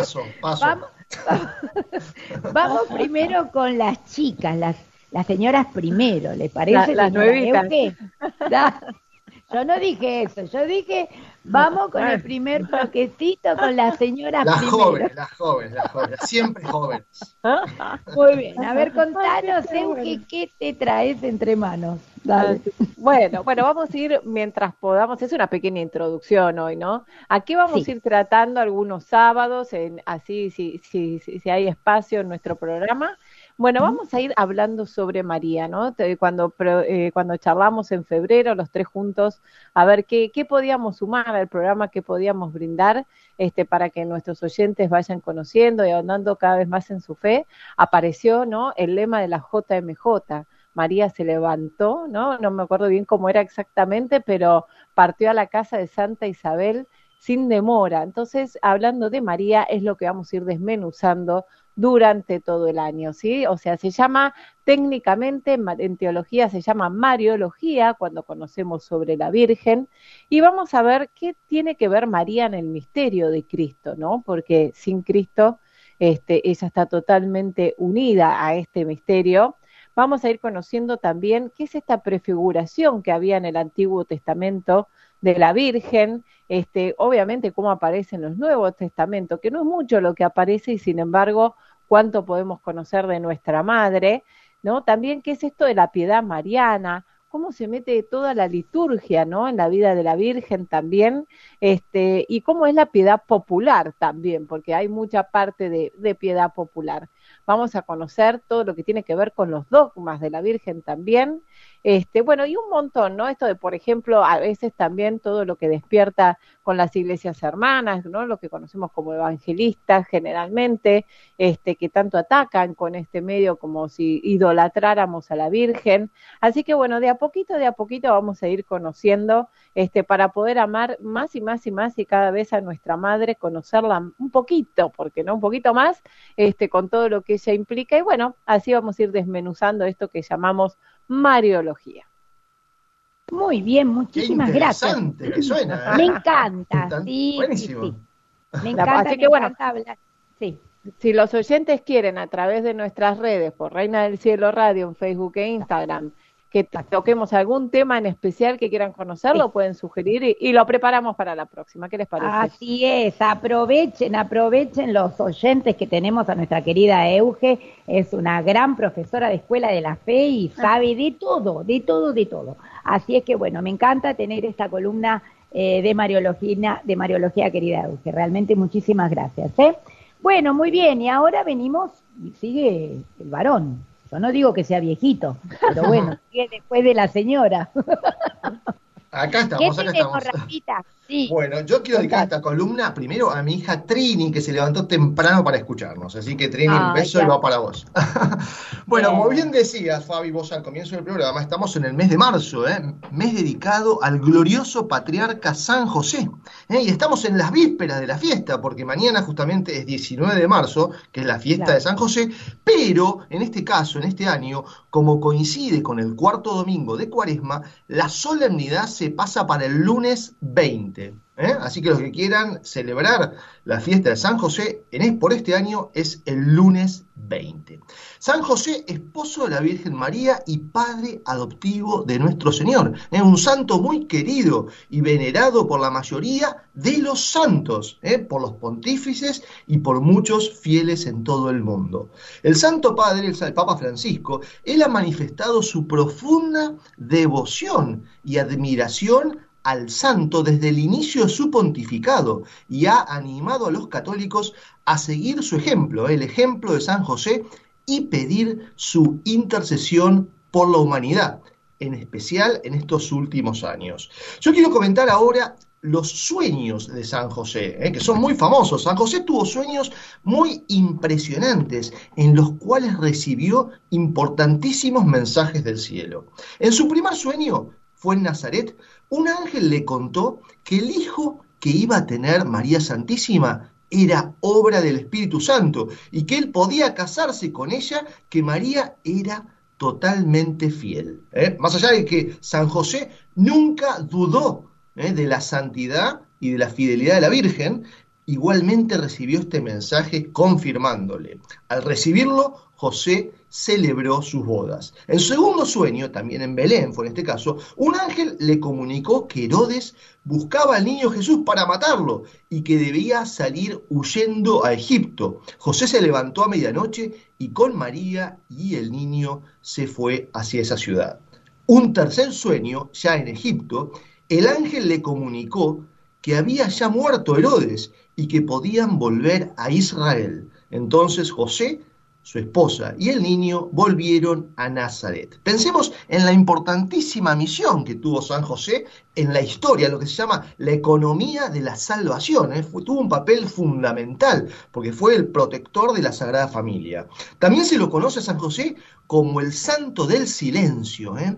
paso, paso. Vamos, primero con las chicas, las, las señoras primero, ¿le parece? las nuevitas. Yo no dije eso, yo dije, vamos con el primer bloquecito con la señora Las jóvenes, las jóvenes, las jóvenes, siempre jóvenes. Muy bien, a ver, contanos, Euge, ¿qué te traes entre manos? Dale. Bueno, bueno, vamos a ir mientras podamos, es una pequeña introducción hoy, ¿no? Aquí vamos a ir tratando algunos sábados, en, así si, si, si hay espacio en nuestro programa, bueno, vamos a ir hablando sobre María, ¿no? Cuando, eh, cuando charlamos en febrero, los tres juntos, a ver qué, qué podíamos sumar al programa, qué podíamos brindar este, para que nuestros oyentes vayan conociendo y ahondando cada vez más en su fe, apareció, ¿no? El lema de la JMJ. María se levantó, ¿no? No me acuerdo bien cómo era exactamente, pero partió a la casa de Santa Isabel sin demora. Entonces, hablando de María, es lo que vamos a ir desmenuzando durante todo el año, ¿sí? O sea, se llama técnicamente, en teología se llama Mariología, cuando conocemos sobre la Virgen, y vamos a ver qué tiene que ver María en el misterio de Cristo, ¿no? Porque sin Cristo, este, ella está totalmente unida a este misterio. Vamos a ir conociendo también qué es esta prefiguración que había en el Antiguo Testamento de la Virgen, este, obviamente cómo aparece en los Nuevos Testamentos, que no es mucho lo que aparece y sin embargo cuánto podemos conocer de nuestra madre, ¿no? También qué es esto de la piedad mariana, cómo se mete toda la liturgia, ¿no? En la vida de la Virgen también, este, y cómo es la piedad popular también, porque hay mucha parte de, de piedad popular. Vamos a conocer todo lo que tiene que ver con los dogmas de la Virgen también, este, bueno, y un montón, ¿no? Esto de, por ejemplo, a veces también todo lo que despierta con las iglesias hermanas, ¿no? Lo que conocemos como evangelistas generalmente, este, que tanto atacan con este medio como si idolatráramos a la Virgen. Así que bueno, de a poquito, de a poquito vamos a ir conociendo, este, para poder amar más y más y más y cada vez a nuestra madre, conocerla un poquito, porque no un poquito más, este, con todo lo que ella implica. Y bueno, así vamos a ir desmenuzando esto que llamamos Mariología. Muy bien, muchísimas gracias. Que suena, ¿eh? Me encanta, sí, Buenísimo. Me encanta, Así que bueno, hablar. Sí. Si los oyentes quieren a través de nuestras redes, por Reina del Cielo Radio en Facebook e Instagram, que toquemos algún tema en especial que quieran conocer, lo pueden sugerir y, lo preparamos para la próxima. ¿Qué les parece? Así es, aprovechen, aprovechen los oyentes que tenemos a nuestra querida Euge, es una gran profesora de Escuela de la Fe y ah. sabe de todo, de todo, de todo. Así es que bueno, me encanta tener esta columna eh, de Mariología, de Mariología querida Euge, realmente muchísimas gracias. ¿eh? Bueno, muy bien, y ahora venimos, sigue el varón. Yo no digo que sea viejito, pero bueno, después de la señora. Acá estamos, acá estamos. Bueno, yo quiero dedicar esta columna primero a mi hija Trini, que se levantó temprano para escucharnos. Así que Trini, un beso y va para vos. bueno, como bien decías, Fabi, vos al comienzo del programa, estamos en el mes de marzo, ¿eh? mes dedicado al glorioso patriarca San José. ¿eh? Y estamos en las vísperas de la fiesta, porque mañana justamente es 19 de marzo, que es la fiesta de San José, pero en este caso, en este año, como coincide con el cuarto domingo de Cuaresma, la solemnidad se pasa para el lunes 20. ¿Eh? Así que los que quieran celebrar la fiesta de San José en, por este año es el lunes 20. San José, esposo de la Virgen María y padre adoptivo de nuestro Señor. Es un santo muy querido y venerado por la mayoría de los santos, ¿eh? por los pontífices y por muchos fieles en todo el mundo. El Santo Padre, el Papa Francisco, él ha manifestado su profunda devoción y admiración al santo desde el inicio de su pontificado y ha animado a los católicos a seguir su ejemplo, el ejemplo de San José, y pedir su intercesión por la humanidad, en especial en estos últimos años. Yo quiero comentar ahora los sueños de San José, ¿eh? que son muy famosos. San José tuvo sueños muy impresionantes en los cuales recibió importantísimos mensajes del cielo. En su primer sueño fue en Nazaret, un ángel le contó que el hijo que iba a tener María Santísima era obra del Espíritu Santo y que él podía casarse con ella, que María era totalmente fiel. ¿eh? Más allá de que San José nunca dudó ¿eh? de la santidad y de la fidelidad de la Virgen, igualmente recibió este mensaje confirmándole. Al recibirlo, José celebró sus bodas. En segundo sueño, también en Belén en este caso, un ángel le comunicó que Herodes buscaba al niño Jesús para matarlo y que debía salir huyendo a Egipto. José se levantó a medianoche y con María y el niño se fue hacia esa ciudad. Un tercer sueño, ya en Egipto, el ángel le comunicó que había ya muerto Herodes y que podían volver a Israel. Entonces José su esposa y el niño volvieron a Nazaret. Pensemos en la importantísima misión que tuvo San José en la historia, lo que se llama la economía de la salvación. ¿eh? tuvo un papel fundamental porque fue el protector de la Sagrada Familia. También se lo conoce a San José como el santo del silencio. ¿eh?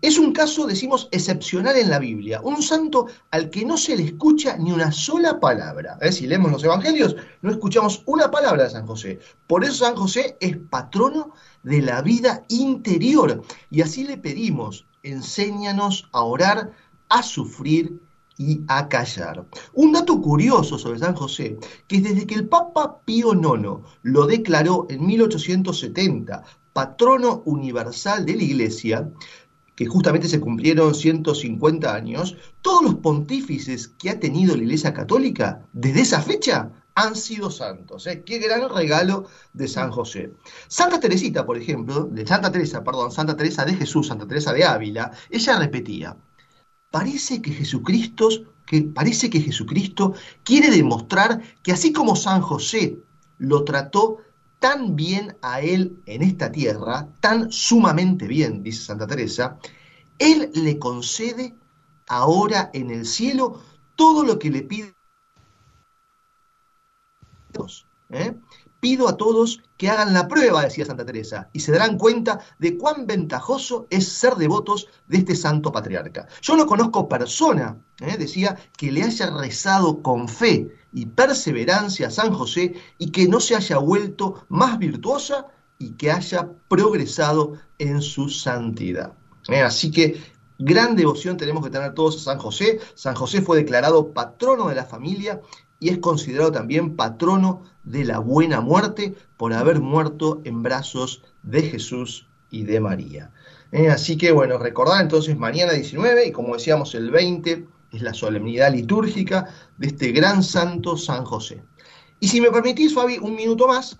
Es un caso, decimos, excepcional en la Biblia, un santo al que no se le escucha ni una sola palabra. ¿eh? Si leemos los evangelios, no escuchamos una palabra de San José. Por eso San José es patrono de la vida interior. Y así le pedimos, enséñanos a orar a sufrir y a callar. Un dato curioso sobre San José, que desde que el Papa Pío IX lo declaró en 1870 patrono universal de la Iglesia, que justamente se cumplieron 150 años, todos los pontífices que ha tenido la Iglesia Católica desde esa fecha han sido santos. ¿eh? Qué gran regalo de San José. Santa Teresita, por ejemplo, de Santa Teresa, perdón, Santa Teresa de Jesús, Santa Teresa de Ávila, ella repetía, parece que Jesucristo, que parece que Jesucristo quiere demostrar que así como San José lo trató tan bien a él en esta tierra, tan sumamente bien, dice Santa Teresa, él le concede ahora en el cielo todo lo que le pide. ¿eh? Pido a todos que hagan la prueba, decía Santa Teresa, y se darán cuenta de cuán ventajoso es ser devotos de este santo patriarca. Yo no conozco persona, ¿eh? decía, que le haya rezado con fe y perseverancia a San José y que no se haya vuelto más virtuosa y que haya progresado en su santidad. ¿Eh? Así que gran devoción tenemos que tener todos a San José. San José fue declarado patrono de la familia y es considerado también patrono de la buena muerte por haber muerto en brazos de Jesús y de María. Eh, así que bueno, recordar entonces mañana 19 y como decíamos el 20 es la solemnidad litúrgica de este gran santo San José. Y si me permitís, Fabi, un minuto más,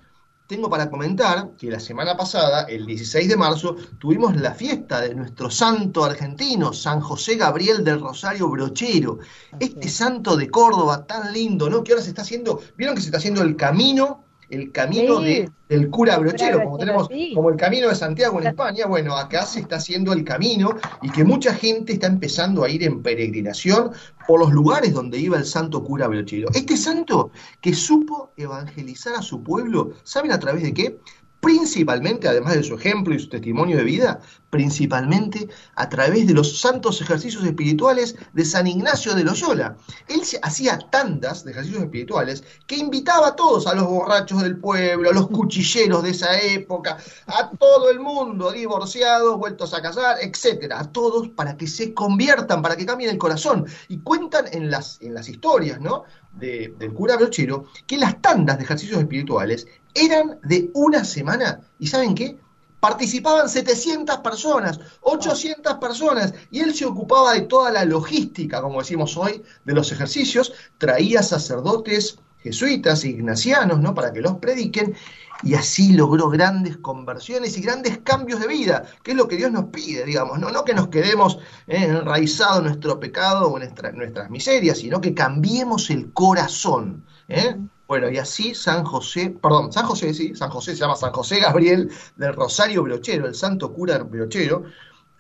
tengo para comentar que la semana pasada, el 16 de marzo, tuvimos la fiesta de nuestro santo argentino, San José Gabriel del Rosario Brochero. Este santo de Córdoba tan lindo, ¿no? Que ahora se está haciendo, vieron que se está haciendo el camino el camino del cura brochero, como tenemos como el camino de Santiago en España, bueno, acá se está haciendo el camino y que mucha gente está empezando a ir en peregrinación por los lugares donde iba el santo cura brochero. Este santo que supo evangelizar a su pueblo, ¿saben a través de qué? principalmente, además de su ejemplo y su testimonio de vida, principalmente a través de los santos ejercicios espirituales de San Ignacio de Loyola. Él hacía tandas de ejercicios espirituales que invitaba a todos, a los borrachos del pueblo, a los cuchilleros de esa época, a todo el mundo, divorciados, vueltos a casar, etcétera, a todos para que se conviertan, para que cambien el corazón. Y cuentan en las, en las historias, ¿no? del cura Brochero, que las tandas de ejercicios espirituales eran de una semana. ¿Y saben qué? Participaban 700 personas, 800 personas, y él se ocupaba de toda la logística, como decimos hoy, de los ejercicios, traía sacerdotes jesuitas, ignacianos, ¿no? Para que los prediquen, y así logró grandes conversiones y grandes cambios de vida, que es lo que Dios nos pide, digamos, no, no que nos quedemos eh, enraizados en nuestro pecado o en nuestras miserias, sino que cambiemos el corazón. ¿eh? Bueno, y así San José, perdón, San José, sí, San José se llama San José Gabriel del Rosario Brochero, el santo cura Brochero,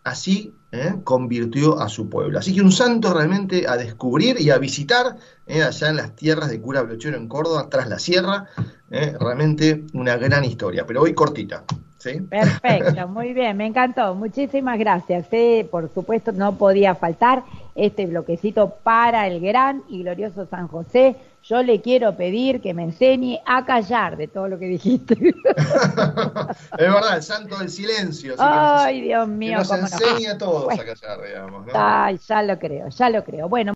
así ¿eh? convirtió a su pueblo. Así que un santo realmente a descubrir y a visitar ¿eh? allá en las tierras de Cura Brochero en Córdoba, tras la sierra, ¿eh? realmente una gran historia, pero hoy cortita. ¿Sí? Perfecto, muy bien, me encantó. Muchísimas gracias. Por supuesto, no podía faltar este bloquecito para el gran y glorioso San José yo le quiero pedir que me enseñe a callar de todo lo que dijiste. es verdad, el santo del silencio. Ay, Dios mío. Que nos enseña a todos a callar, digamos. Ay, ya lo creo, ya lo creo. Bueno.